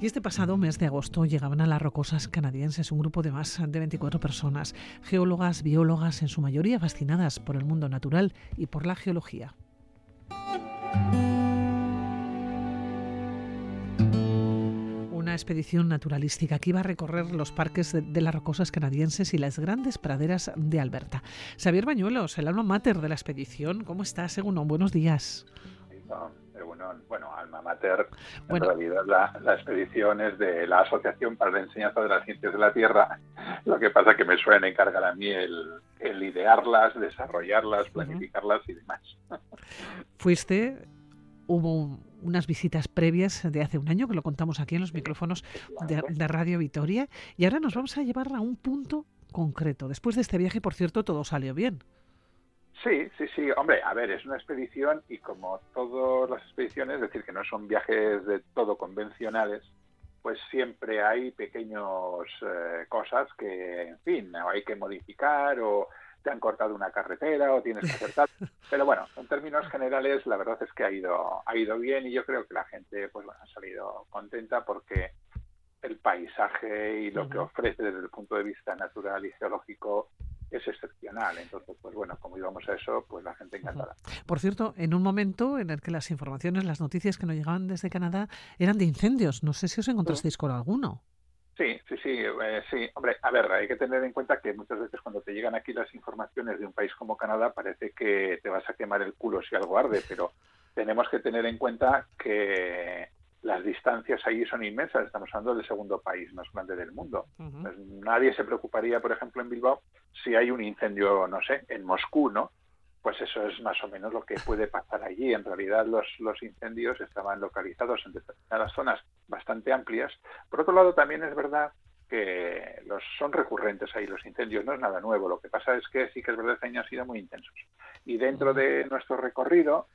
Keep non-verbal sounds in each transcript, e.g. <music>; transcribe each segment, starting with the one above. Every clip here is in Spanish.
Y este pasado mes de agosto llegaban a las rocosas canadienses un grupo de más de 24 personas, geólogas, biólogas, en su mayoría fascinadas por el mundo natural y por la geología. Una expedición naturalística que iba a recorrer los parques de, las rocosas canadienses y las grandes praderas de Alberta. Xavier Bañuelos, el alma mater de la expedición, ¿cómo estás, Según Buenos días bueno, alma mater, en realidad la, expedición es de la Asociación para la Enseñanza de las Ciencias de la Tierra, lo que pasa que me suelen encargar a mí el, idearlas, desarrollarlas, planificarlas y demás. Fuiste, hubo unas visitas previas de hace un año, que lo contamos aquí en los micrófonos de, de Radio Vitoria, y ahora nos vamos a llevar a un punto concreto. Después de este viaje, por cierto, todo salió bien. Sí, sí, sí. Hombre, a ver, es una expedición y como todas las expediciones, es decir, que no son viajes de todo convencionales, pues siempre hay pequeños eh, cosas que, en fin, hay que modificar o te han cortado una carretera o tienes que acertar. <laughs> Pero bueno, en términos generales, la verdad es que ha ido, ha ido bien y yo creo que la gente, pues bueno, ha salido contenta porque el paisaje y lo que ofrece desde el punto de vista natural y geológico es excepcional. Entonces, pues bueno, como íbamos a eso, pues la gente encantada. Por cierto, en un momento en el que las informaciones, las noticias que nos llegaban desde Canadá eran de incendios. No sé si os encontrasteis con alguno. Sí, sí, sí, eh, sí. Hombre, a ver, hay que tener en cuenta que muchas veces cuando te llegan aquí las informaciones de un país como Canadá parece que te vas a quemar el culo si algo arde, pero tenemos que tener en cuenta que las distancias allí son inmensas. Estamos hablando del segundo país más grande del mundo. Pues nadie se preocuparía, por ejemplo, en Bilbao, si hay un incendio, no sé, en Moscú, ¿no? Pues eso es más o menos lo que puede pasar allí. En realidad los, los incendios estaban localizados en determinadas zonas bastante amplias. Por otro lado, también es verdad que los son recurrentes ahí los incendios, no es nada nuevo. Lo que pasa es que sí que es verdad que han sido muy intensos. Y dentro de nuestro recorrido,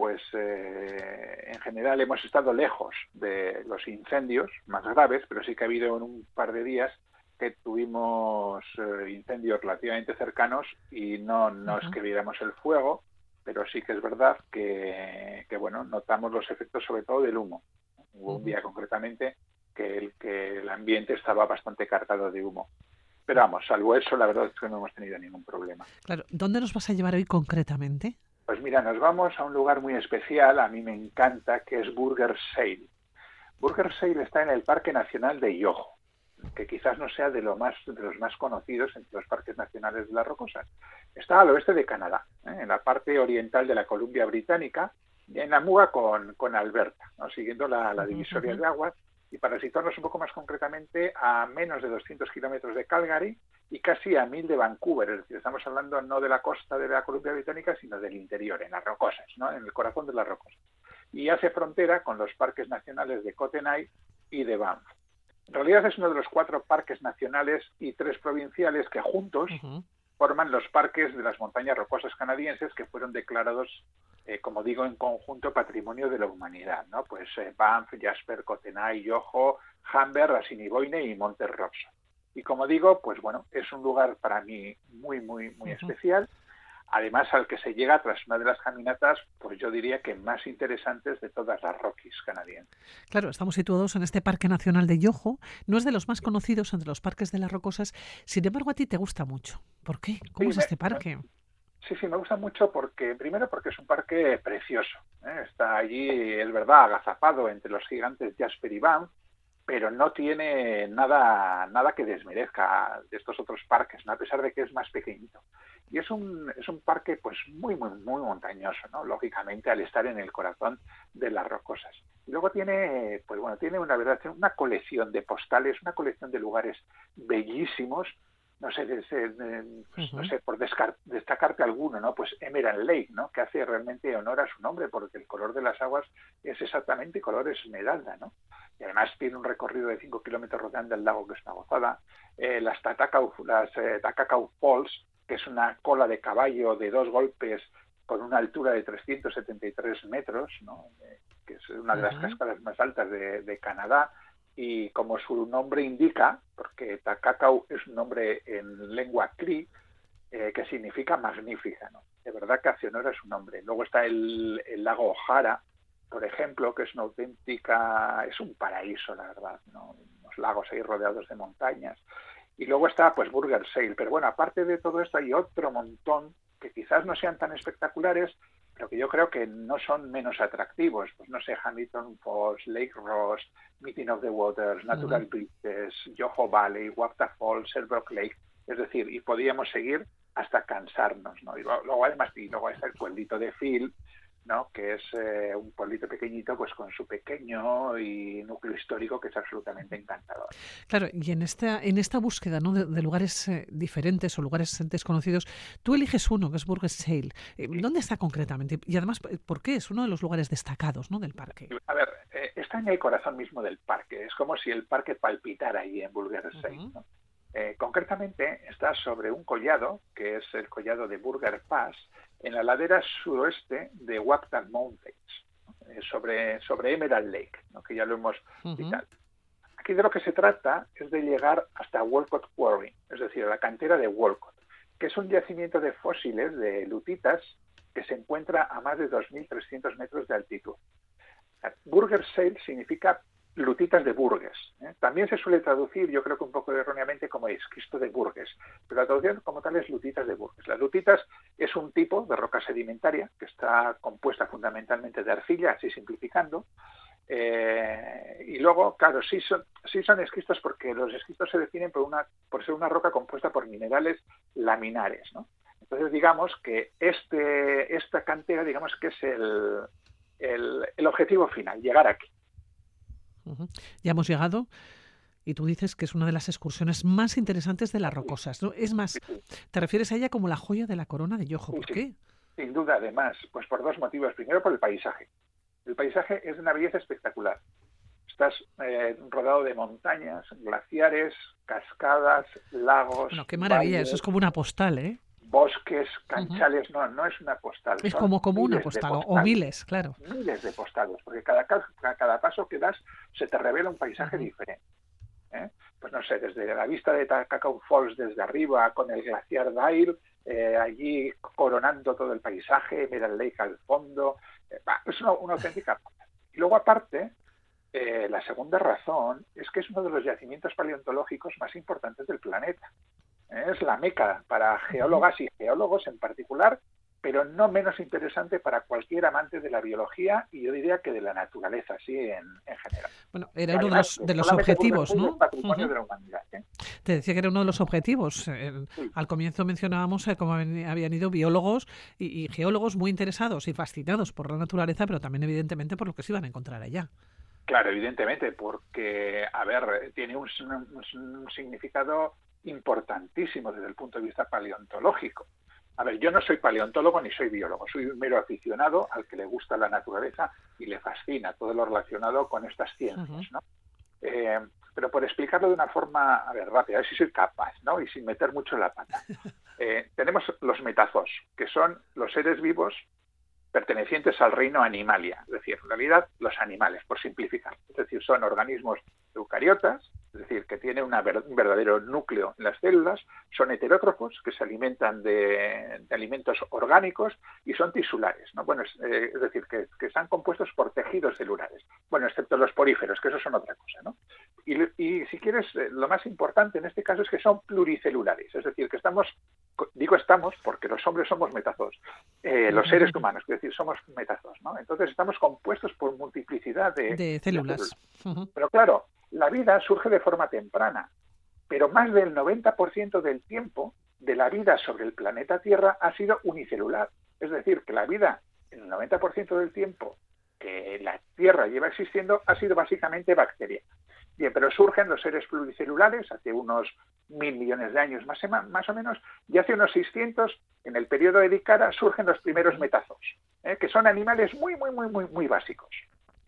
pues eh, en general hemos estado lejos de los incendios más graves, pero sí que ha habido en un par de días que tuvimos eh, incendios relativamente cercanos y no, no es que viéramos el fuego, pero sí que es verdad que, bueno, notamos los efectos sobre todo del humo. Hubo un día concretamente que el, que el ambiente estaba bastante cargado de humo. Pero vamos, salvo eso, la verdad es que no hemos tenido ningún problema. Claro, ¿dónde nos vas a llevar hoy concretamente? Pues mira, nos vamos a un lugar muy especial, a mí me encanta, que es Burger Sale. Burger Sale está en el Parque Nacional de Yoho, que quizás no sea de, lo más, de los más conocidos entre los parques nacionales de las rocosas. Está al oeste de Canadá, ¿eh? en la parte oriental de la Columbia Británica, en la muga con, con Alberta, siguiendo la, divisoria de aguas y para situarnos un poco más concretamente a menos de 200 kilómetros de Calgary y casi a 1000 de Vancouver, es decir, estamos hablando no de la costa de la Columbia Británica, sino del interior, en las rocosas, ¿no? en el corazón de las rocosas. Y hace frontera con los parques nacionales de Kootenay y de Banff. En realidad es uno de los cuatro parques nacionales y tres provinciales que juntos forman los parques de las montañas rocosas canadienses que fueron declarados eh, como digo, en conjunto patrimonio de la humanidad, ¿no? Pues eh, Banff, Jasper, Kootenay, Yoho, Humber, Assiniboine y Monte Rosa. Y como digo, pues bueno, es un lugar para mí muy, muy, muy especial. Además, al que se llega tras una de las caminatas, pues yo diría que más interesantes de todas las Rockies canadienses. Claro, estamos situados en este Parque Nacional de Yoho. No es de los más conocidos entre los parques de las Rocosas. Sin embargo, a ti te gusta mucho. ¿Por qué? ¿Cómo es este parque? Sí, sí, me gusta mucho porque, primero, porque es un parque precioso. ¿eh? Está allí, es verdad, agazapado entre los gigantes Jasper y Banff, pero no tiene nada, nada que desmerezca de estos otros parques, a pesar de que es más pequeñito. Y es un, es un parque pues muy, muy, muy montañoso, ¿no? lógicamente, al estar en el corazón de las rocosas. Y luego tiene, pues bueno, tiene una verdad, una colección de postales, una colección de lugares bellísimos, no sé, pues, no sé, por destacarte alguno, ¿no? Pues Emerald Lake, ¿no? Que hace realmente honor a su nombre, porque el color de las aguas es exactamente color esmeralda, ¿no? Y además tiene un recorrido de 5 kilómetros rodeando el lago que es una gozada. Eh, las Takakau, las eh, Falls, que es una cola de caballo de dos golpes con una altura de 373 metros, ¿no? Eh, que es una de las cascadas más altas de Canadá y como su nombre indica, porque Takakau es un nombre en lengua Cree, eh, que significa magnífica, ¿no? De verdad que hace honor a su nombre. Luego está el, lago Ojara, por ejemplo, que es una auténtica, es un paraíso, la verdad, ¿no? Unos lagos ahí rodeados de montañas. Y luego está, pues, Burger Sale. Pero bueno, aparte de todo esto, hay otro montón que quizás no sean tan espectaculares, pero que yo creo que no son menos atractivos. Pues no sé, Hamilton Falls, Lake Ross, Meeting of the Waters, Natural Beaches, Yoho Valley, Wapta Falls, Sherbrooke Lake. Es decir, y podíamos seguir hasta cansarnos, ¿no? Y luego, además, y luego está el pueblito de Phil, ¿no? que es eh, un pueblito pequeñito, pues con su pequeño y núcleo histórico que es absolutamente encantador. Claro, y en esta, en esta búsqueda ¿no? de, lugares eh, diferentes o lugares desconocidos, tú eliges uno, que es Burgess Sale. Eh, ¿Dónde está concretamente? Y además, ¿por qué es uno de los lugares destacados ¿no? del parque? A ver, está en el corazón mismo del parque. Es como si el parque palpitara ahí en Burgess Sale. concretamente está sobre un collado, que es el collado de Burger Pass, en la ladera suroeste de Waptan Mountains, eh, sobre, sobre Emerald Lake, que ya lo hemos citado. Aquí de lo que se trata es de llegar hasta Walcott Quarry, es decir, la cantera de Walcott, que es un yacimiento de fósiles de lutitas que se encuentra a más de 2.300 metros de altitud. Burger Sale significa lutitas de Burgues. ¿eh? También se suele traducir, yo creo que un poco erróneamente, como esquisto de Burgues, pero la traducción como tal es lutitas de Burgues. Las lutitas es un tipo de roca sedimentaria que está compuesta fundamentalmente de arcilla, así simplificando, eh, y luego, claro, sí son, sí son esquistos porque los esquistos se definen por, una, por ser una roca compuesta por minerales laminares. ¿no? Entonces, digamos que este, esta cantera, digamos que es el, el objetivo final, llegar aquí. Ya hemos llegado y tú dices que es una de las excursiones más interesantes de las rocosas. ¿no? Es más, te refieres a ella como la joya de la corona de Yojo. ¿Por qué? Sin duda, además, pues por dos motivos. Primero, por el paisaje. El paisaje es de una belleza espectacular. Estás eh, rodado de montañas, glaciares, cascadas, lagos. Bueno, qué maravilla, eso es como una postal, ¿eh? Bosques, canchales, no, no es una postal. Es como, como una postal, o miles, claro. Miles de postales, porque cada, cada paso que das se te revela un paisaje diferente. ¿eh? Pues no sé, desde la vista de Cacao Falls desde arriba, con el glaciar Dale, eh, allí coronando todo el paisaje, mira el Lake al fondo, eh, es una, auténtica... <laughs> Y luego aparte, la segunda razón es que es uno de los yacimientos paleontológicos más importantes del planeta es la meca para geólogas y geólogos en particular, pero no menos interesante para cualquier amante de la biología y yo diría que de la naturaleza, sí, en, general. Bueno, era uno de los, de los objetivos, ¿no? Patrimonio de la humanidad, ¿eh? Te decía que era uno de los objetivos. Al comienzo mencionábamos eh, cómo habían ido biólogos y, geólogos muy interesados y fascinados por la naturaleza, pero también evidentemente por lo que se iban a encontrar allá. Claro, evidentemente, porque, a ver, tiene un significado importantísimo desde el punto de vista paleontológico. A ver, yo no soy paleontólogo ni soy biólogo, soy un mero aficionado al que le gusta la naturaleza y le fascina todo lo relacionado con estas ciencias, ¿no? Eh, pero por explicarlo de una forma, a ver, rápida, a ver si soy capaz, ¿no? Y sin meter mucho la pata. <laughs> Eh, tenemos los metazos, que son los seres vivos pertenecientes al reino animalia, es decir, en realidad los animales, por simplificar. Es decir, son organismos eucariotas es decir, que tiene un verdadero núcleo en las células, son heterótrofos, que se alimentan de, alimentos orgánicos y son tisulares, ¿no? Bueno, es, eh, decir, que, están compuestos por tejidos celulares, bueno, excepto los poríferos, que eso son otra cosa, ¿no? Y, si quieres, eh, lo más importante en este caso es que son pluricelulares, es decir, que estamos, digo estamos porque los hombres somos metazos, eh, los seres humanos, es decir, somos metazos, ¿no? Entonces estamos compuestos por multiplicidad de, células. Pero claro, la vida surge de forma temprana, pero más del 90% del tiempo de la vida sobre el planeta Tierra ha sido unicelular. Es decir, que la vida, en el 90% del tiempo que la Tierra lleva existiendo, ha sido básicamente bacteriana. Bien, pero surgen los seres pluricelulares hace unos mil millones de años más, o menos, y hace unos 600, en el periodo de Dicara, surgen los primeros metazos, ¿eh? que son animales muy, muy, muy, muy, muy básicos.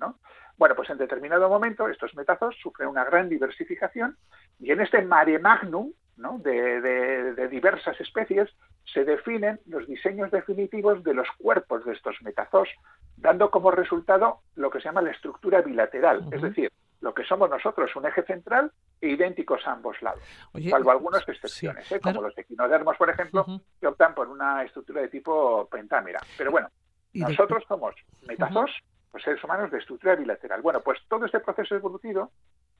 ¿no? Bueno, pues en determinado momento estos metazos sufren una gran diversificación y en este mare magnum de, diversas especies se definen los diseños definitivos de los cuerpos de estos metazos, dando como resultado lo que se llama la estructura bilateral, es decir, lo que somos nosotros, un eje central e idénticos a ambos lados, salvo algunas excepciones, ¿eh? como los equinodermos, por ejemplo, que optan por una estructura de tipo pentámera. Pero bueno, nosotros somos metazos los seres humanos de estructura bilateral. Bueno, pues todo este proceso evolutivo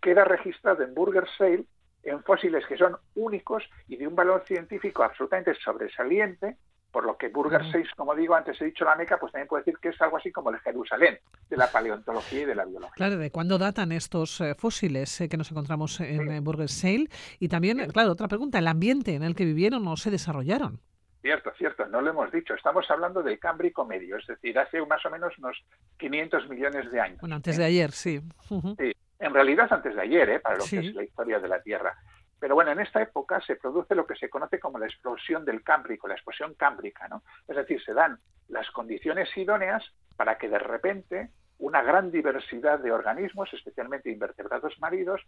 queda registrado en Burger Sale en fósiles que son únicos y de un valor científico absolutamente sobresaliente, por lo que Burger 6, como digo, antes he dicho la Meca, pues también puede decir que es algo así como el Jerusalén de la paleontología y de la biología. Claro, ¿de cuándo datan estos eh, fósiles eh, que nos encontramos en eh, Burger Sale? Y también, claro, otra pregunta, ¿el ambiente en el que vivieron o se desarrollaron? Cierto, cierto, no lo hemos dicho. Estamos hablando del Cámbrico medio, es decir, hace más o menos unos 500 millones de años. Bueno, antes de ayer, sí. Sí, en realidad antes de ayer, ¿eh? para lo que es la historia de la Tierra. Pero bueno, en esta época se produce lo que se conoce como la explosión del Cámbrico, la explosión cámbrica, ¿no? Es decir, se dan las condiciones idóneas para que de repente una gran diversidad de organismos, especialmente invertebrados marinos,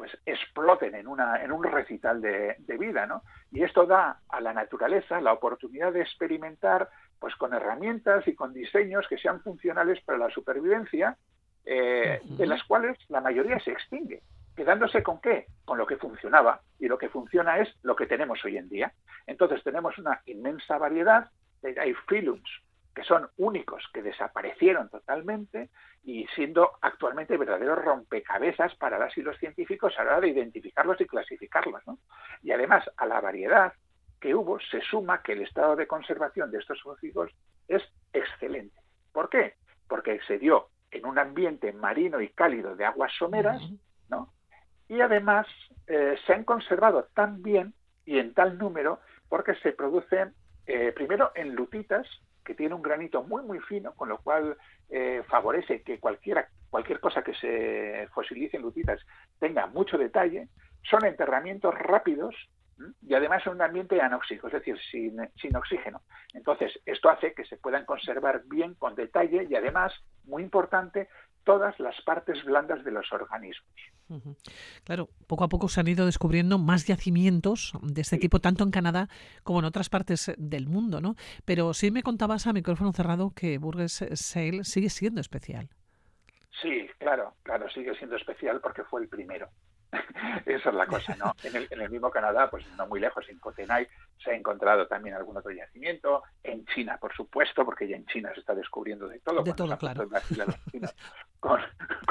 pues exploten en, una, en un recital de, vida, ¿no? Y esto da a la naturaleza la oportunidad de experimentar pues con herramientas y con diseños que sean funcionales para la supervivencia eh, de las cuales la mayoría se extingue. ¿Quedándose con qué? Con lo que funcionaba. Y lo que funciona es lo que tenemos hoy en día. Entonces tenemos una inmensa variedad. Hay filums que son únicos, que desaparecieron totalmente y siendo actualmente verdaderos rompecabezas para las y los científicos a la hora de identificarlos y clasificarlos. Y además a la variedad que hubo se suma que el estado de conservación de estos fósiles es excelente. ¿Por qué? Porque se dio en un ambiente marino y cálido de aguas someras, ¿no? Y además eh, se han conservado tan bien y en tal número porque se producen eh, primero en lutitas, que tiene un granito muy muy fino, con lo cual eh, favorece que cualquiera, cualquier cosa que se fosilice en lutitas tenga mucho detalle. Son enterramientos rápidos y además en un ambiente anóxico, es decir, sin, sin, oxígeno. Entonces, esto hace que se puedan conservar bien, con detalle y además, muy importante, todas las partes blandas de los organismos. Claro, poco a poco se han ido descubriendo más yacimientos de este tipo, tanto en Canadá como en otras partes del mundo, ¿no? Pero sí me contabas a micrófono cerrado que Burgess Sale sigue siendo especial. Sí, claro, claro, sigue siendo especial porque fue el primero. <laughs> Esa es la cosa, ¿no? En el, en el, mismo Canadá, pues no muy lejos, en Cotenay, se ha encontrado también algún otro yacimiento. En China, por supuesto, porque ya en China se está descubriendo de todo. De todo, claro. <laughs> Con,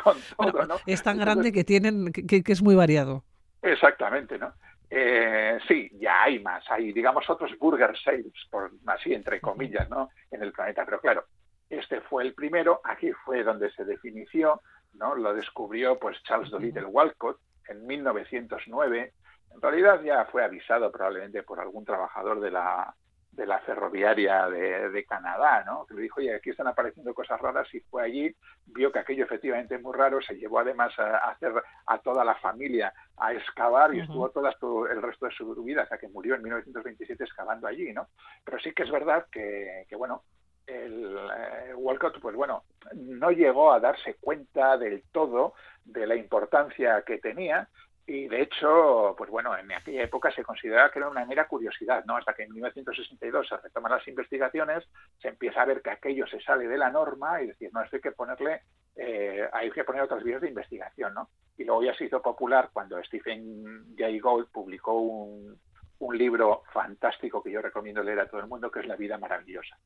con todo, ¿no? Es tan grande que tienen, que, que, es muy variado. Exactamente, ¿no? Eh, sí, ya hay más, hay, digamos, otros burger sales, por así entre comillas, ¿no? En el planeta, pero claro, este fue el primero, aquí fue donde se definió, ¿no? Lo descubrió pues Charles Dolittle Walcott, en 1909. En realidad ya fue avisado probablemente por algún trabajador de la, de la ferroviaria de, Canadá, ¿no? que le dijo, oye, aquí están apareciendo cosas raras y fue allí, vio que aquello efectivamente es muy raro, se llevó además a, hacer a toda la familia a excavar y estuvo todo el resto de su vida, hasta que murió en 1927 excavando allí, ¿no? Pero sí que es verdad que, que bueno, el eh, Walcott, pues bueno, no llegó a darse cuenta del todo de la importancia que tenía y de hecho, pues bueno, en aquella época se consideraba que era una mera curiosidad, ¿no? Hasta que en 1962 se retoman las investigaciones, se empieza a ver que aquello se sale de la norma y decir, no, esto hay que ponerle, eh, hay que poner otras vías de investigación, ¿no? Y luego ya se hizo popular cuando Stephen Jay Gould publicó un, un libro fantástico que yo recomiendo leer a todo el mundo, que es La vida maravillosa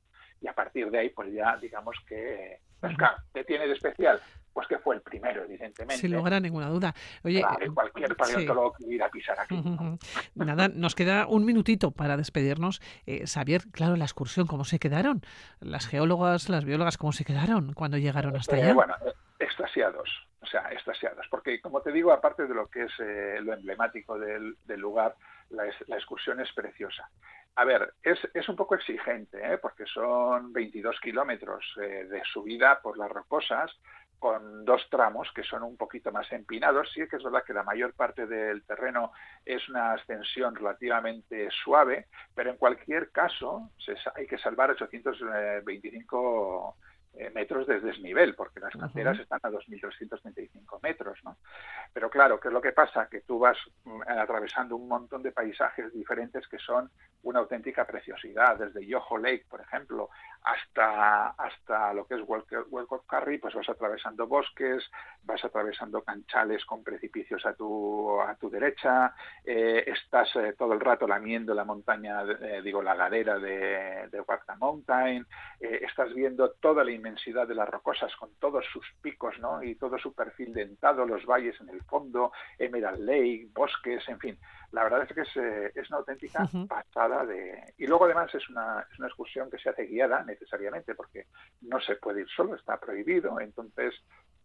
y a partir de ahí, pues ya digamos que, pues ¿qué tiene de especial? Pues que fue el primero, evidentemente. Sin lugar a ninguna duda. Oye, eh, cualquier paleontólogo que a pisar aquí. Nada, nos queda un minutito para despedirnos. Eh, Xavier, claro, la excursión, ¿cómo se quedaron? Las geólogas, las biólogas, ¿cómo se quedaron cuando llegaron hasta eh, allá? Bueno, extasiados, o sea, extasiados. Porque, como te digo, aparte de lo que es eh, lo emblemático del, del lugar, la, la, excursión es preciosa. A ver, es, es un poco exigente, ¿eh? porque son 22 kilómetros eh, de subida por las rocosas, con dos tramos que son un poquito más empinados. Sí que es verdad que la mayor parte del terreno es una ascensión relativamente suave, pero en cualquier caso se, hay que salvar 825 eh, metros de desnivel, porque las canteras están a 2.235 metros, ¿no? Pero claro, ¿qué es lo que pasa? Que tú vas mm, atravesando un montón de paisajes diferentes que son una auténtica preciosidad, desde Yoho Lake, por ejemplo, hasta, hasta lo que es Welcott Carry, pues vas atravesando bosques, vas atravesando canchales con precipicios a tu, a tu derecha, eh, estás eh, todo el rato lamiendo la montaña, digo, la ladera de, de Mountain, estás viendo toda la inmensidad de las rocosas con todos sus picos, ¿no? Y todo su perfil dentado, los valles en el fondo, Emerald Lake, bosques, en fin. La verdad es que es, eh, es una auténtica pasada de... Y luego además es una, es una excursión que se hace guiada necesariamente porque no se puede ir solo, está prohibido. Entonces,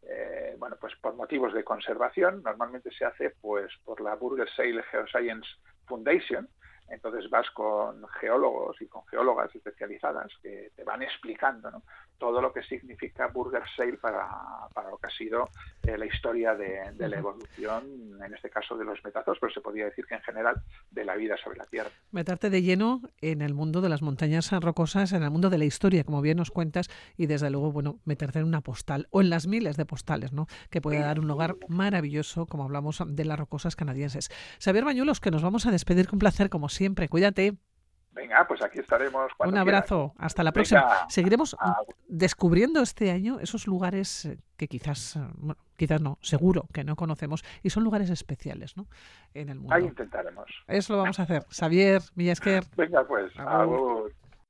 eh, bueno, pues por motivos de conservación, normalmente se hace pues por la Burger Sale Geoscience Foundation, entonces vas con geólogos y con geólogas especializadas que te van explicando ¿no? todo lo que significa Burger Sale para, para lo que ha sido eh, la historia de, la evolución, en este caso de los metazos, pero se podría decir que en general de la vida sobre la Tierra. Meterte de lleno en el mundo de las montañas rocosas, en el mundo de la historia, como bien nos cuentas, y desde luego, bueno, meterte en una postal o en las miles de postales, ¿no? Que puede dar un lugar maravilloso, como hablamos de las rocosas canadienses. Xavier Bañuelos, que nos vamos a despedir con placer, como siempre. Cuídate. Venga, pues aquí estaremos. Un abrazo, hasta la próxima. Seguiremos descubriendo este año esos lugares eh, que quizás, eh, bueno, quizás no, seguro que no conocemos y son lugares especiales, ¿no? En el mundo. Ahí intentaremos. Eso lo vamos a <laughs> hacer. Xavier Villasquer. Venga, pues.